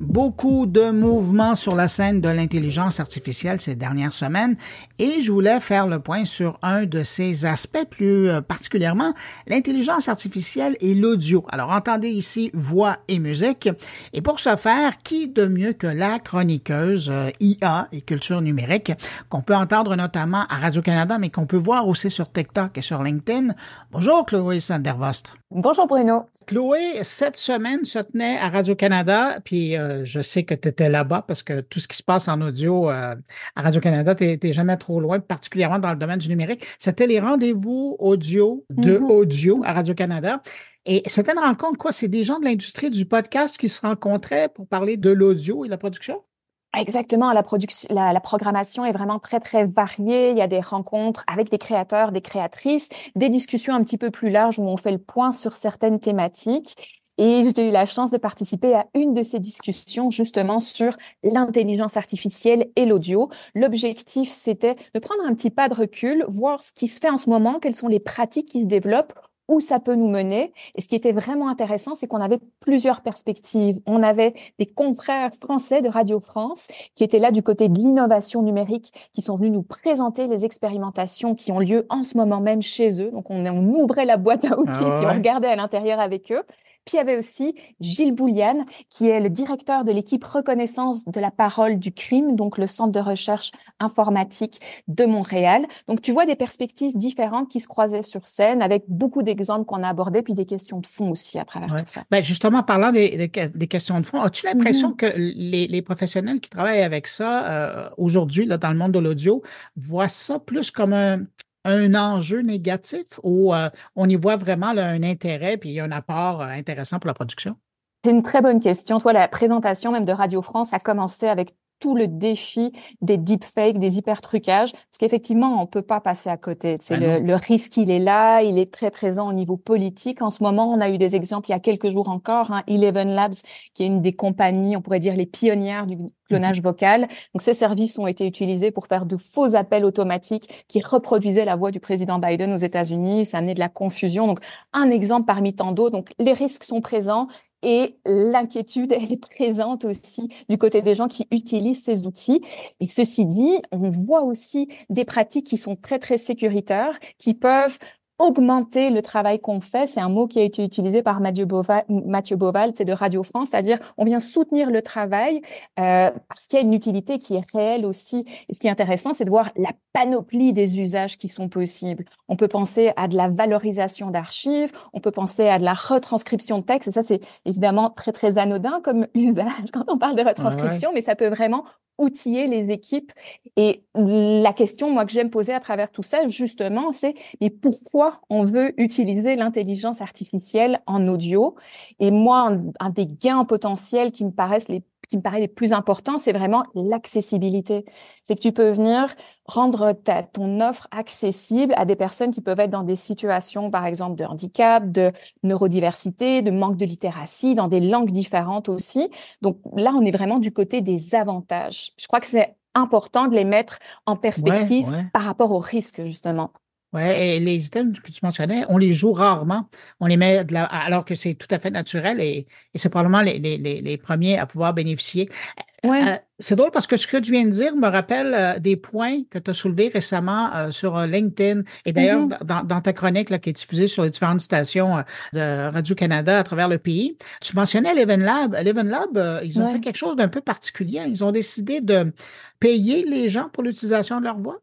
Beaucoup de mouvements sur la scène de l'intelligence artificielle ces dernières semaines et je voulais faire le point sur un de ces aspects plus euh, particulièrement l'intelligence artificielle et l'audio. Alors entendez ici voix et musique et pour ce faire, qui de mieux que la chroniqueuse euh, IA et culture numérique qu'on peut entendre notamment à Radio-Canada mais qu'on peut voir aussi sur TikTok et sur LinkedIn. Bonjour Chloé Sandervost. Bonjour Bruno. Chloé, cette semaine se tenait à Radio-Canada, puis euh, je sais que tu étais là-bas parce que tout ce qui se passe en audio euh, à Radio-Canada, tu n'es jamais trop loin, particulièrement dans le domaine du numérique. C'était les rendez-vous audio de mm-hmm. audio à Radio-Canada. Et c'était une rencontre, quoi? C'est des gens de l'industrie du podcast qui se rencontraient pour parler de l'audio et de la production? Exactement, la, production, la, programmation est vraiment très très variée. Il y a des rencontres avec des créateurs, des créatrices, des discussions un petit peu plus larges où on fait le point sur certaines thématiques. Et j'ai eu la chance de participer à une de ces discussions justement sur l'intelligence artificielle et l'audio. L'objectif, c'était de prendre un petit pas de recul, voir ce qui se fait en ce moment, quelles sont les pratiques qui se développent où ça peut nous mener. Et ce qui était vraiment intéressant, c'est qu'on avait plusieurs perspectives. On avait des confrères français de Radio France qui étaient là du côté de l'innovation numérique, qui sont venus nous présenter les expérimentations qui ont lieu en ce moment même chez eux. Donc on, on ouvrait la boîte à outils ah et on regardait à l'intérieur avec eux. Puis il y avait aussi Gilles Bouliane, qui est le directeur de l'équipe reconnaissance de la parole du crime, donc le centre de recherche informatique de Montréal. Donc tu vois des perspectives différentes qui se croisaient sur scène avec beaucoup d'exemples qu'on a abordés, puis des questions de fond aussi à travers tout ça. Ben justement, parlant des, questions de fond, as-tu l'impression mm-hmm. que les, professionnels qui travaillent avec ça euh, aujourd'hui dans le monde de l'audio voient ça plus comme un, un enjeu négatif ou euh, on y voit vraiment un intérêt puis un apport euh, intéressant pour la production? C'est une très bonne question. Toi, la présentation même de Radio France a commencé avec tout le défi des deepfakes, des hyper-trucages, parce qu'effectivement, on peut pas passer à côté. C'est ben le, risque, il est là, il est très présent au niveau politique. En ce moment, on a eu des exemples il y a quelques jours encore, hein, Eleven Labs, qui est une des compagnies, on pourrait dire les pionnières du clonage mhm. vocal. Donc, ces services ont été utilisés pour faire de faux appels automatiques qui reproduisaient la voix du président Biden aux États-Unis. Ça amenait de la confusion. Donc, un exemple parmi tant d'autres. Donc, les risques sont présents et l'inquiétude, elle est présente aussi du côté des gens qui utilisent ces outils. Et ceci dit, on voit aussi des pratiques qui sont très, très sécuritaires, qui peuvent augmenter le travail qu'on fait. C'est un mot qui a été utilisé par Mathieu Boval, Mathieu Boval c'est de Radio France, c'est-à-dire on vient soutenir le travail euh, parce qu'il y a une utilité qui est réelle aussi. Et ce qui est intéressant, c'est de voir la panoplie des usages qui sont possibles. On peut penser à de la valorisation d'archives, on peut penser à de la retranscription de texte, et ça c'est évidemment très très anodin comme usage quand on parle de retranscription, mais ça peut vraiment outiller les équipes. Et la question, moi, que j'aime poser à travers tout ça, justement, c'est mais pourquoi on veut utiliser l'intelligence artificielle en audio Et moi, un, des gains potentiels qui me paraissent les qui me paraît les plus importants, c'est vraiment l'accessibilité. C'est que tu peux venir rendre ta, ton offre accessible à des personnes qui peuvent être dans des situations, par exemple, de handicap, de neurodiversité, de manque de littératie, dans des langues différentes aussi. Donc là, on est vraiment du côté des avantages. Je crois que c'est important de les mettre en perspective par rapport aux risques, justement. Oui, et les items que tu mentionnais, on les joue rarement. On les met de la, alors que c'est tout à fait naturel et, et c'est probablement les, les, les, premiers à pouvoir bénéficier. Ouais. Euh, c'est drôle parce que ce que tu viens de dire me rappelle euh, des points que tu as soulevés récemment euh, sur LinkedIn et d'ailleurs mm-hmm. dans, dans, ta chronique là, qui est diffusée sur les différentes stations de Radio-Canada à travers le pays. Tu mentionnais l'Even Lab. L'Even Lab, ils ont fait quelque chose d'un peu particulier. Ils ont décidé de payer les gens pour l'utilisation de leur voix.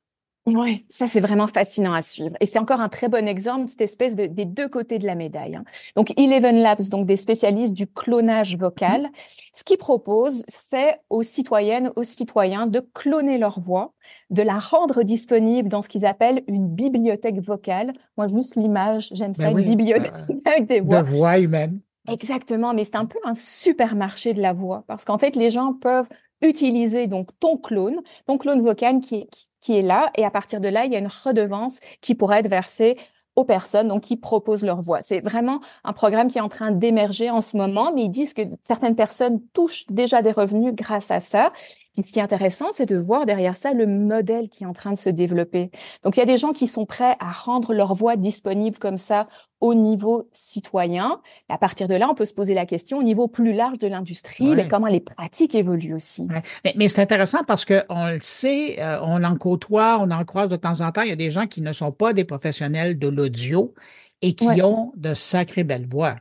Oui, ça c'est vraiment fascinant à suivre. Et c'est encore un très bon exemple de cette espèce de, des deux côtés de la médaille. Hein. Donc Eleven Labs, donc des spécialistes du clonage vocal, ce qu'ils proposent, c'est aux citoyennes, aux citoyens de cloner leur voix, de la rendre disponible dans ce qu'ils appellent une bibliothèque vocale. Moi, juste l'image, j'aime ben ça, une bibliothèque avec des voix. De voix humaines. Exactement, mais c'est un peu un supermarché de la voix parce qu'en fait, les gens peuvent utiliser donc ton clone, ton clone vocal qui est, est là, et à partir de là, il y a une redevance qui pourrait être versée aux personnes donc qui proposent leur voix. C'est vraiment un programme qui est en train d'émerger en ce moment, mais ils disent que certaines personnes touchent déjà des revenus grâce à ça. Et ce qui est intéressant, c'est de voir derrière ça le modèle qui est en train de se développer. Donc il y a des gens qui sont prêts à rendre leur voix disponible comme ça au niveau citoyen. à partir de là, on peut se poser la question au niveau plus large de l'industrie, mais comment les pratiques évoluent aussi. Mais, c'est intéressant parce qu'on le sait, euh, on en côtoie, on en croise de temps en temps. Il y a des gens qui ne sont pas des professionnels de l'audio et qui ont de sacrées belles voix.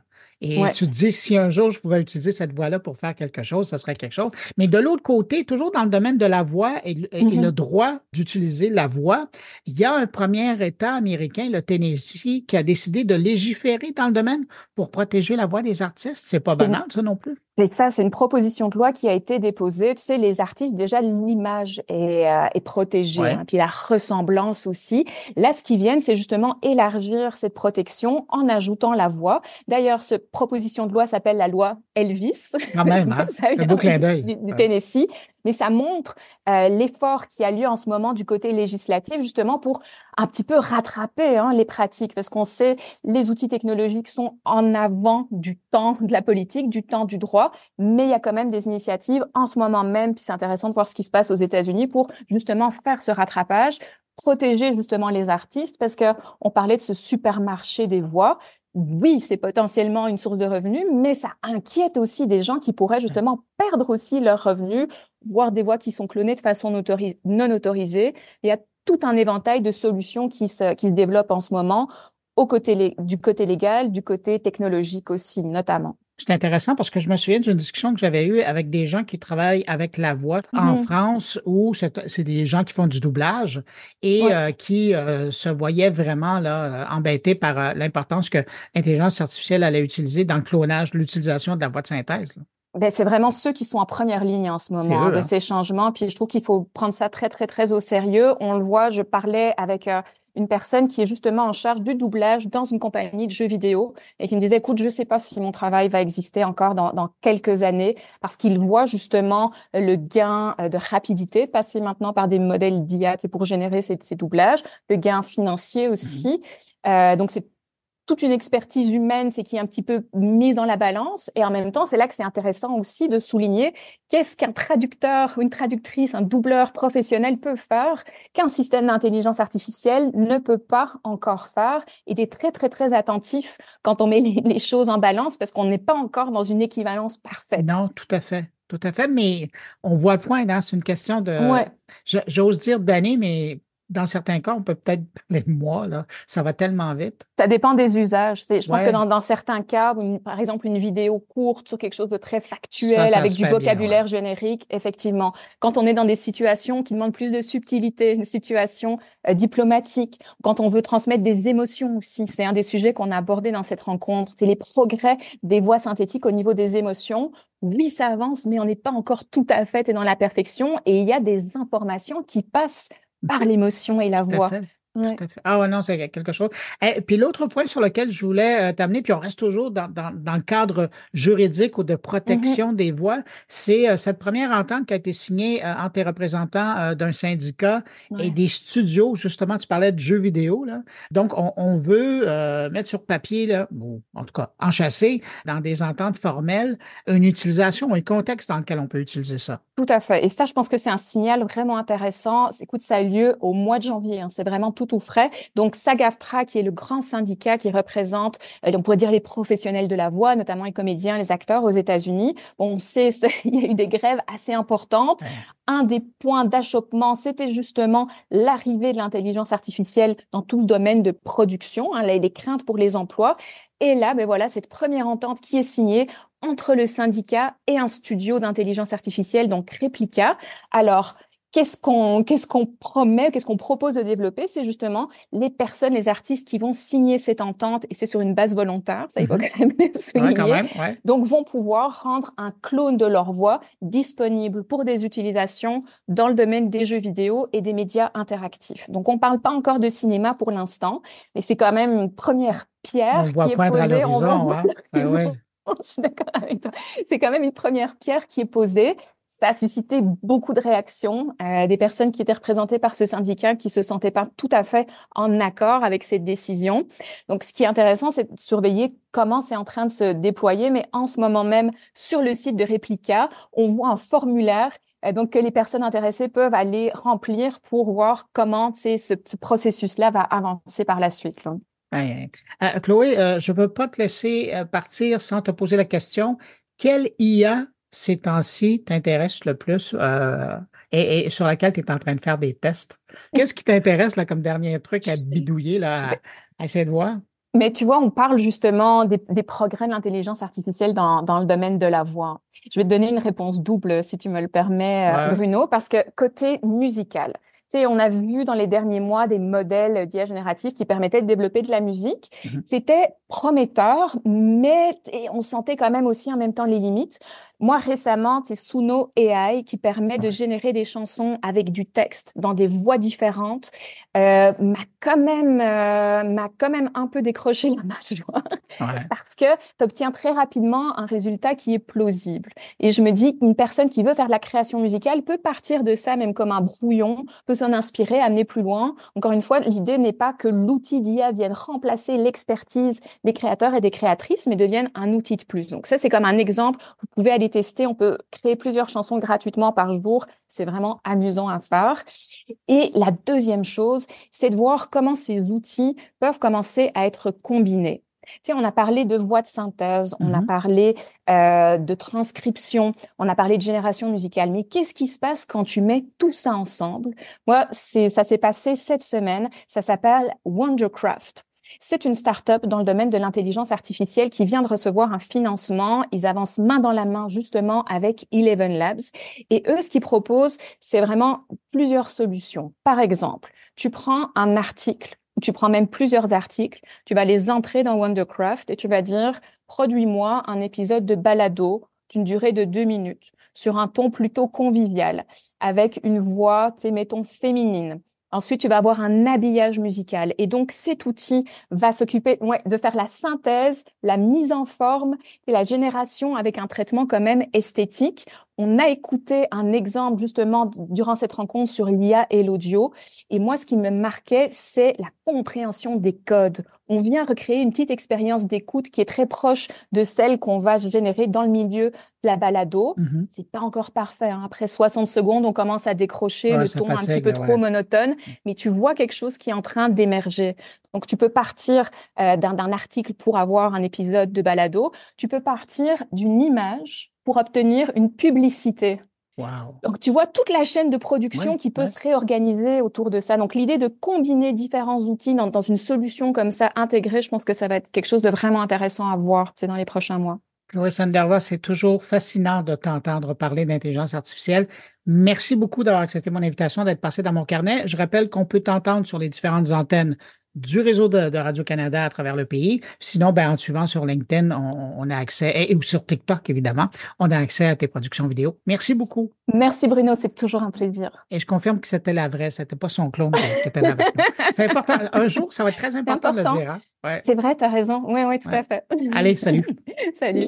Et tu te dis, si un jour je pouvais utiliser cette voix-là pour faire quelque chose, ça serait quelque chose. Mais de l'autre côté, toujours dans le domaine de la voix et, le mm-hmm. droit d'utiliser la voix, il y a un premier État américain, le Tennessee, qui a décidé de légiférer dans le domaine pour protéger la voix des artistes. C'est pas banal, ça non plus. Et ça, c'est une proposition de loi qui a été déposée. Tu sais, les artistes, déjà, l'image est, euh, est protégée, hein, puis la ressemblance aussi. Là, ce qui vient, c'est justement élargir cette protection en ajoutant la voix. D'ailleurs, cette proposition de loi s'appelle la loi Elvis. Quand même, hein? un beau clin d'œil. Du, Tennessee mais ça montre euh, l'effort qui a lieu en ce moment du côté législatif, justement pour un petit peu rattraper hein, les pratiques, parce qu'on sait les outils technologiques sont en avant du temps de la politique, du temps du droit, mais il y a quand même des initiatives en ce moment même, puis c'est intéressant de voir ce qui se passe aux États-Unis pour justement faire ce rattrapage protéger justement les artistes parce que on parlait de ce supermarché des voix oui, c'est potentiellement une source de revenus, mais ça inquiète aussi des gens qui pourraient justement perdre aussi leurs revenus, voire des voix qui sont clonées de façon non autorisée. Il y a tout un éventail de solutions qui se, qui se développent en ce moment au côté, du côté légal, du côté technologique aussi, notamment. C'est intéressant parce que je me souviens d'une discussion que j'avais eue avec des gens qui travaillent avec la voix en mm-hmm. France où c'est des gens qui font du doublage et euh, qui euh, se voyaient vraiment là, embêtés par euh, l'importance que l'intelligence artificielle allait utiliser dans le clonage, l'utilisation de la voix de synthèse. Ben, c'est vraiment ceux qui sont en première ligne en ce moment de hein. ces changements. Puis je trouve qu'il faut prendre ça très, très, très au sérieux. On le voit, je parlais avec une personne qui est justement en charge du doublage dans une compagnie de jeux vidéo et qui me disait, écoute, je ne sais pas si mon travail va exister encore dans, dans quelques années parce qu'il voit justement le gain euh, de rapidité de passer maintenant par des modèles d'IA pour générer ces, ces, doublages, le gain financier aussi. Mmh. Euh, donc, c'est toute une expertise humaine, c'est qui est un petit peu mise dans la balance. Et en même temps, c'est là que c'est intéressant aussi de souligner qu'est-ce qu'un traducteur ou une traductrice, un doubleur professionnel peut faire qu'un système d'intelligence artificielle ne peut pas encore faire. Et d'être très, très, très attentif quand on met les, choses en balance parce qu'on n'est pas encore dans une équivalence parfaite. Non, tout à fait. Tout à fait, mais on voit le point, hein, c'est une question de, j'ose dire d'années, mais dans certains cas, on peut peut-être parler de mois, là. Ça va tellement vite. Ça dépend des usages. Je pense que dans, certains cas, par exemple, une vidéo courte sur quelque chose de très factuel, avec du vocabulaire générique, effectivement. Quand on est dans des situations qui demandent plus de subtilité, une situation euh, diplomatique, quand on veut transmettre des émotions aussi, c'est un des sujets qu'on a abordé dans cette rencontre. C'est les progrès des voix synthétiques au niveau des émotions. Oui, ça avance, mais on n'est pas encore tout à fait dans la perfection et il y a des informations qui passent par l'émotion et la voix. Ah ouais, non, c'est quelque chose. Et, puis l'autre point sur lequel je voulais euh, t'amener, puis on reste toujours dans, le cadre juridique ou de protection mm-hmm. des voix, c'est euh, cette première entente qui a été signée euh, entre les représentants d'un syndicat et des studios. Justement, tu parlais de jeux vidéo. Là. Donc, on, veut mettre sur papier, là, ou en tout cas enchasser dans des ententes formelles, une utilisation, un contexte dans lequel on peut utiliser ça. Tout à fait. Et ça, je pense que c'est un signal vraiment intéressant. Écoute, ça a lieu au mois de janvier. Hein. C'est vraiment tout tout frais. Donc SAGAFTRA, qui est le grand syndicat qui représente, euh, on pourrait dire les professionnels de la voix, notamment les comédiens, les acteurs aux États-Unis. Bon, on sait, il y a eu des grèves assez importantes. Un des points d'achoppement, c'était justement l'arrivée de l'intelligence artificielle dans tout ce domaine de production, hein, les craintes pour les emplois. Et là, ben voilà, cette première entente qui est signée entre le syndicat et un studio d'intelligence artificielle, donc Replica. Alors, qu'est-ce qu'on qu'est-ce qu'on promet, qu'est-ce qu'on propose de développer, c'est justement les personnes, les artistes qui vont signer cette entente et c'est sur une base volontaire, ça il faut mhm. quand même le souligner. Donc vont pouvoir rendre un clone de leur voix disponible pour des utilisations dans le domaine des jeux vidéo et des médias interactifs. Donc on parle pas encore de cinéma pour l'instant, mais c'est quand même une première pierre qui est posée. À Je suis d'accord avec toi. C'est quand même une première pierre qui est posée ça a suscité beaucoup de réactions, euh, des personnes qui étaient représentées par ce syndicat qui se sentaient pas tout à fait en accord avec cette décision. Donc, ce qui est intéressant, c'est de surveiller comment c'est en train de se déployer. Mais en ce moment même, sur le site de Replica, on voit un formulaire euh, donc que les personnes intéressées peuvent aller remplir pour voir comment ce, ce processus-là va avancer par la suite. Euh, Chloé, je ne peux pas te laisser partir sans te poser la question. Quelle IA ces temps-ci t'intéresse le plus et, sur laquelle tu es en train de faire des tests? Qu'est-ce qui t'intéresse là, comme dernier truc à bidouiller, là, à, essayer de voir? Mais tu vois, on parle justement des, progrès de l'intelligence artificielle dans, dans, le domaine de la voix. Je vais te donner une réponse double, si tu me le permets, Bruno, parce que côté musical, on a vu dans les derniers mois des modèles d'IA génératifs qui permettaient de développer de la musique. Mmh C'était prometteur, mais on sentait quand même aussi en même temps les limites. Moi, récemment, c'est Suno AI qui permet de générer des chansons avec du texte dans des voix différentes. Euh, m'a quand même euh, m'a quand même un peu décroché la mâchoire parce que tu obtiens très rapidement un résultat qui est plausible. Et je me dis qu'une personne qui veut faire de la création musicale peut partir de ça même comme un brouillon, peut s'en inspirer, amener plus loin. Encore une fois, l'idée n'est pas que l'outil d'IA vienne remplacer l'expertise des créateurs et des créatrices, mais devienne un outil de plus. Donc ça, c'est comme un exemple. Vous pouvez aller tester. On peut créer plusieurs chansons gratuitement par jour. C'est vraiment amusant à faire. Et la deuxième chose, c'est de voir comment ces outils peuvent commencer à être combinés. Tu sais, on a parlé de voix de synthèse, on a mm-hmm. parlé euh, de transcription, on a parlé de génération musicale. Mais qu'est-ce qui se passe quand tu mets tout ça ensemble? Moi, c'est ça s'est passé cette semaine. Ça s'appelle Wondercraft. C'est une start-up dans le domaine de l'intelligence artificielle qui vient de recevoir un financement. Ils avancent main dans la main justement avec Eleven Labs. Et eux, ce qu'ils proposent, c'est vraiment plusieurs solutions. Par exemple, tu prends un article, tu prends même plusieurs articles, tu vas les entrer dans Wondercraft et tu vas dire, produis-moi un épisode de balado d'une durée de deux minutes sur un ton plutôt convivial, avec une voix, mettons, féminine Ensuite, tu vas avoir un habillage musical. Et donc, cet outil va s'occuper de faire la synthèse, la mise en forme et la génération avec un traitement quand même esthétique. On a écouté un exemple justement durant cette rencontre sur l'IA et l'audio. Et moi, ce qui me marquait, c'est la compréhension des codes. On vient recréer une petite expérience d'écoute qui est très proche de celle qu'on va générer dans le milieu la balado. Mm-hmm. C'est pas encore parfait. Hein. Après 60 secondes, on commence à décrocher le ton un petit peu trop monotone, mm. mais tu vois quelque chose qui est en train d'émerger. Donc, tu peux partir euh, d'un article pour avoir un épisode de balado. Tu peux partir d'une image pour obtenir une publicité. Donc, tu vois toute la chaîne de production qui peut se réorganiser autour de ça. Donc, l'idée de combiner différents outils dans, une solution comme ça intégrée, je pense que ça va être quelque chose de vraiment intéressant à voir dans les prochains mois. Oui, Sanderva, c'est toujours fascinant de t'entendre parler d'intelligence artificielle. Merci beaucoup d'avoir accepté mon invitation, d'être passé dans mon carnet. Je rappelle qu'on peut t'entendre sur les différentes antennes du réseau de, Radio-Canada à travers le pays. Sinon, ben, en suivant sur LinkedIn, on, a accès, et, ou sur TikTok, évidemment, on a accès à tes productions vidéo. Merci beaucoup. Merci Bruno, c'est toujours un plaisir. Et je confirme que c'était la vraie, c'était pas son clone qui était là C'est important. Un jour, ça va être très important, de le dire. Hein? C'est vrai, tu as raison. Oui, oui, tout à fait. Allez, salut. salut.